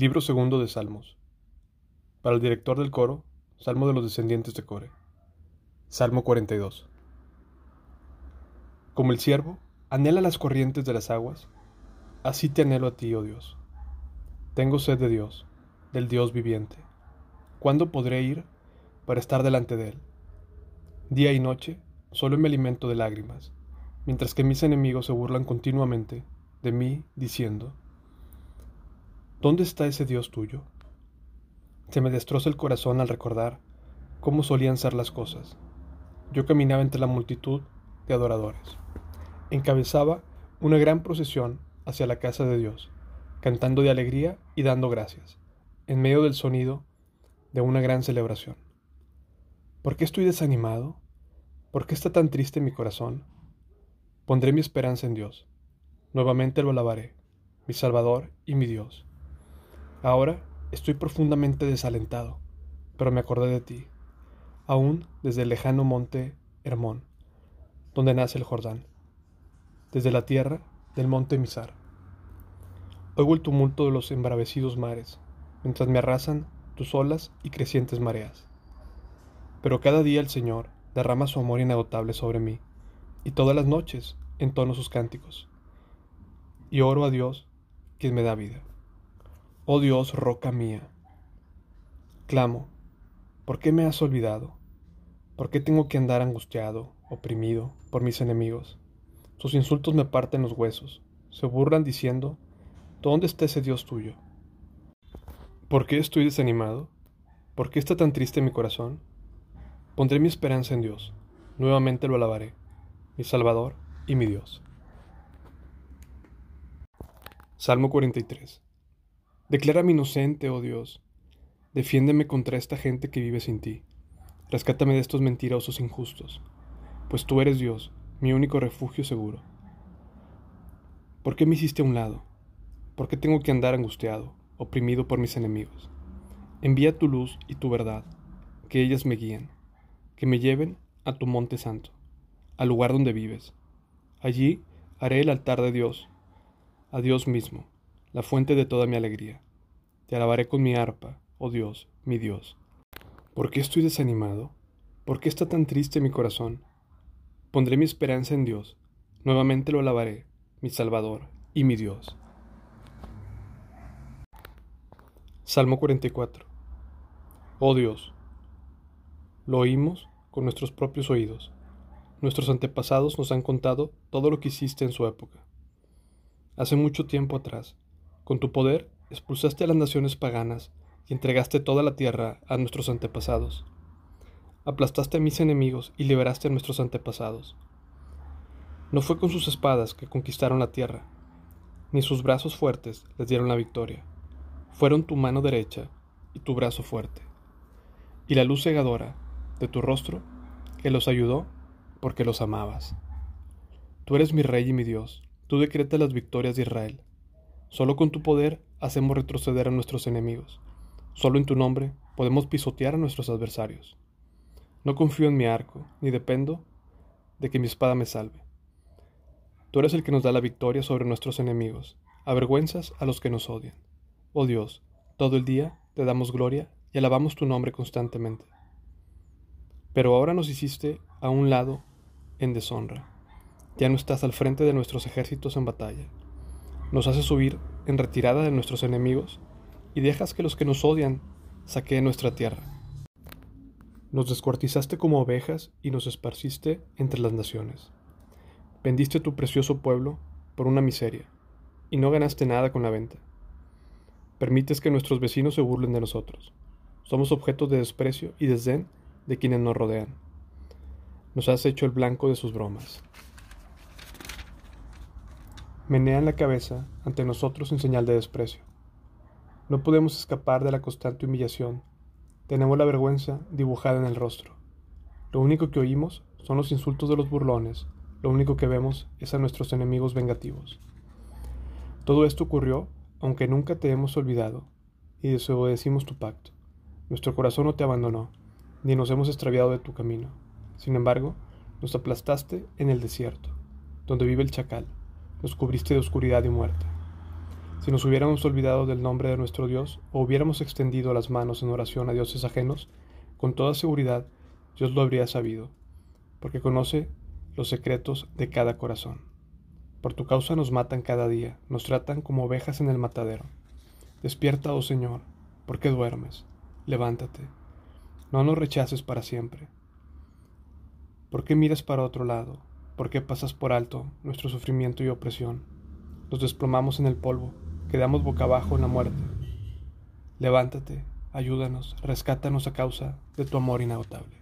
Libro segundo de Salmos. Para el director del coro, Salmo de los descendientes de Core. Salmo 42. Como el siervo anhela las corrientes de las aguas, así te anhelo a ti, oh Dios. Tengo sed de Dios, del Dios viviente. ¿Cuándo podré ir para estar delante de Él? Día y noche solo me alimento de lágrimas, mientras que mis enemigos se burlan continuamente de mí, diciendo, ¿Dónde está ese Dios tuyo? Se me destroza el corazón al recordar cómo solían ser las cosas. Yo caminaba entre la multitud de adoradores. Encabezaba una gran procesión hacia la casa de Dios, cantando de alegría y dando gracias, en medio del sonido de una gran celebración. ¿Por qué estoy desanimado? ¿Por qué está tan triste mi corazón? Pondré mi esperanza en Dios. Nuevamente lo alabaré, mi Salvador y mi Dios. Ahora estoy profundamente desalentado, pero me acordé de ti, aún desde el lejano monte Hermón, donde nace el Jordán, desde la tierra del monte Misar. Oigo el tumulto de los embravecidos mares, mientras me arrasan tus olas y crecientes mareas. Pero cada día el Señor derrama su amor inagotable sobre mí, y todas las noches entono sus cánticos. Y oro a Dios, quien me da vida. Oh Dios, roca mía. Clamo, ¿por qué me has olvidado? ¿Por qué tengo que andar angustiado, oprimido por mis enemigos? Sus insultos me parten los huesos, se burlan diciendo, ¿dónde está ese Dios tuyo? ¿Por qué estoy desanimado? ¿Por qué está tan triste mi corazón? Pondré mi esperanza en Dios, nuevamente lo alabaré, mi Salvador y mi Dios. Salmo 43 Declárame inocente, oh Dios. Defiéndeme contra esta gente que vive sin ti. Rescátame de estos mentirosos injustos, pues tú eres Dios, mi único refugio seguro. ¿Por qué me hiciste a un lado? ¿Por qué tengo que andar angustiado, oprimido por mis enemigos? Envía tu luz y tu verdad, que ellas me guíen, que me lleven a tu monte santo, al lugar donde vives. Allí haré el altar de Dios, a Dios mismo la fuente de toda mi alegría. Te alabaré con mi arpa, oh Dios, mi Dios. ¿Por qué estoy desanimado? ¿Por qué está tan triste mi corazón? Pondré mi esperanza en Dios, nuevamente lo alabaré, mi Salvador y mi Dios. Salmo 44 Oh Dios, lo oímos con nuestros propios oídos. Nuestros antepasados nos han contado todo lo que hiciste en su época. Hace mucho tiempo atrás, con tu poder expulsaste a las naciones paganas y entregaste toda la tierra a nuestros antepasados. Aplastaste a mis enemigos y liberaste a nuestros antepasados. No fue con sus espadas que conquistaron la tierra, ni sus brazos fuertes les dieron la victoria. Fueron tu mano derecha y tu brazo fuerte, y la luz cegadora de tu rostro que los ayudó porque los amabas. Tú eres mi rey y mi Dios, tú decretas las victorias de Israel. Solo con tu poder hacemos retroceder a nuestros enemigos. Solo en tu nombre podemos pisotear a nuestros adversarios. No confío en mi arco, ni dependo de que mi espada me salve. Tú eres el que nos da la victoria sobre nuestros enemigos, avergüenzas a los que nos odian. Oh Dios, todo el día te damos gloria y alabamos tu nombre constantemente. Pero ahora nos hiciste a un lado en deshonra. Ya no estás al frente de nuestros ejércitos en batalla nos haces huir en retirada de nuestros enemigos y dejas que los que nos odian saqueen nuestra tierra. Nos descuartizaste como ovejas y nos esparciste entre las naciones. Vendiste tu precioso pueblo por una miseria y no ganaste nada con la venta. Permites que nuestros vecinos se burlen de nosotros. Somos objeto de desprecio y desdén de quienes nos rodean. Nos has hecho el blanco de sus bromas menean la cabeza ante nosotros en señal de desprecio. No podemos escapar de la constante humillación. Tenemos la vergüenza dibujada en el rostro. Lo único que oímos son los insultos de los burlones, lo único que vemos es a nuestros enemigos vengativos. Todo esto ocurrió aunque nunca te hemos olvidado y desobedecimos tu pacto. Nuestro corazón no te abandonó, ni nos hemos extraviado de tu camino. Sin embargo, nos aplastaste en el desierto, donde vive el chacal nos cubriste de oscuridad y muerte. Si nos hubiéramos olvidado del nombre de nuestro Dios o hubiéramos extendido las manos en oración a dioses ajenos, con toda seguridad Dios lo habría sabido, porque conoce los secretos de cada corazón. Por tu causa nos matan cada día, nos tratan como ovejas en el matadero. Despierta, oh Señor, ¿por qué duermes? Levántate, no nos rechaces para siempre. ¿Por qué miras para otro lado? ¿Por qué pasas por alto nuestro sufrimiento y opresión? Nos desplomamos en el polvo quedamos boca abajo en la muerte. Levántate, ayúdanos, rescátanos a causa de tu amor inagotable.